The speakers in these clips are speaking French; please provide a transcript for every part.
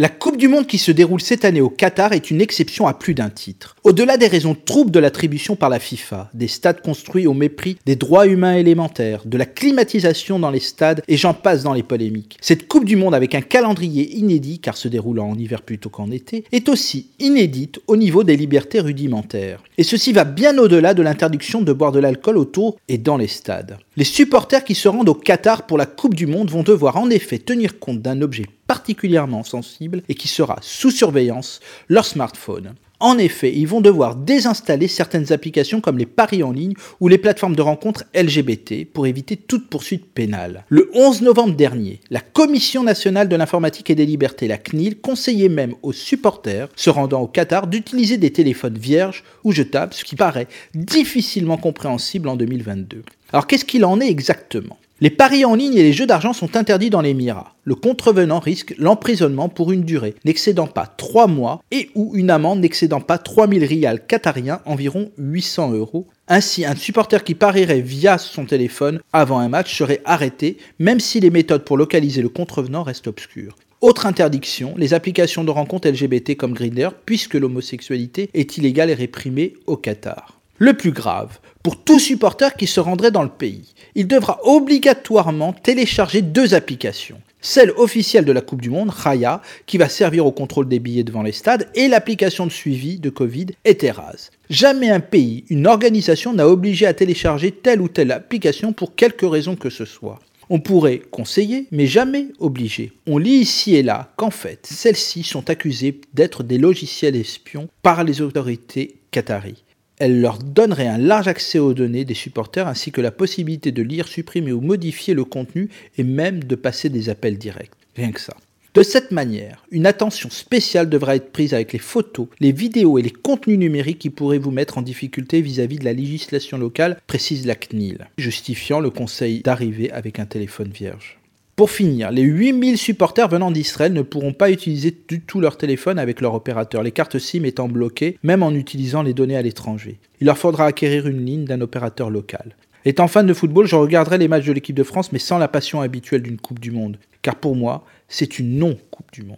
La Coupe du Monde qui se déroule cette année au Qatar est une exception à plus d'un titre. Au-delà des raisons troubles de l'attribution par la FIFA, des stades construits au mépris des droits humains élémentaires, de la climatisation dans les stades et j'en passe dans les polémiques, cette Coupe du Monde avec un calendrier inédit car se déroulant en hiver plutôt qu'en été, est aussi inédite au niveau des libertés rudimentaires. Et ceci va bien au-delà de l'interdiction de boire de l'alcool autour et dans les stades. Les supporters qui se rendent au Qatar pour la Coupe du Monde vont devoir en effet tenir compte d'un objet particulièrement sensible et qui sera sous surveillance, leur smartphone. En effet, ils vont devoir désinstaller certaines applications comme les paris en ligne ou les plateformes de rencontres LGBT pour éviter toute poursuite pénale. Le 11 novembre dernier, la Commission nationale de l'informatique et des libertés, la CNIL, conseillait même aux supporters se rendant au Qatar d'utiliser des téléphones vierges ou jetables, ce qui paraît difficilement compréhensible en 2022. Alors qu'est-ce qu'il en est exactement? Les paris en ligne et les jeux d'argent sont interdits dans l'Émirat. Le contrevenant risque l'emprisonnement pour une durée n'excédant pas 3 mois et ou une amende n'excédant pas 3000 rials qatariens, environ 800 euros. Ainsi, un supporter qui parierait via son téléphone avant un match serait arrêté, même si les méthodes pour localiser le contrevenant restent obscures. Autre interdiction, les applications de rencontres LGBT comme Grindr, puisque l'homosexualité est illégale et réprimée au Qatar. Le plus grave, pour tout supporter qui se rendrait dans le pays, il devra obligatoirement télécharger deux applications. Celle officielle de la Coupe du Monde, Raya, qui va servir au contrôle des billets devant les stades, et l'application de suivi de Covid, Eteraz. Jamais un pays, une organisation n'a obligé à télécharger telle ou telle application pour quelque raison que ce soit. On pourrait conseiller, mais jamais obliger. On lit ici et là qu'en fait, celles-ci sont accusées d'être des logiciels espions par les autorités qataries elle leur donnerait un large accès aux données des supporters ainsi que la possibilité de lire, supprimer ou modifier le contenu et même de passer des appels directs. Rien que ça. De cette manière, une attention spéciale devra être prise avec les photos, les vidéos et les contenus numériques qui pourraient vous mettre en difficulté vis-à-vis -vis de la législation locale, précise la CNIL, justifiant le conseil d'arriver avec un téléphone vierge. Pour finir, les 8000 supporters venant d'Israël ne pourront pas utiliser du tout leur téléphone avec leur opérateur, les cartes SIM étant bloquées, même en utilisant les données à l'étranger. Il leur faudra acquérir une ligne d'un opérateur local. Étant fan de football, je regarderai les matchs de l'équipe de France, mais sans la passion habituelle d'une Coupe du Monde. Car pour moi, c'est une non-Coupe du Monde.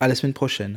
À la semaine prochaine.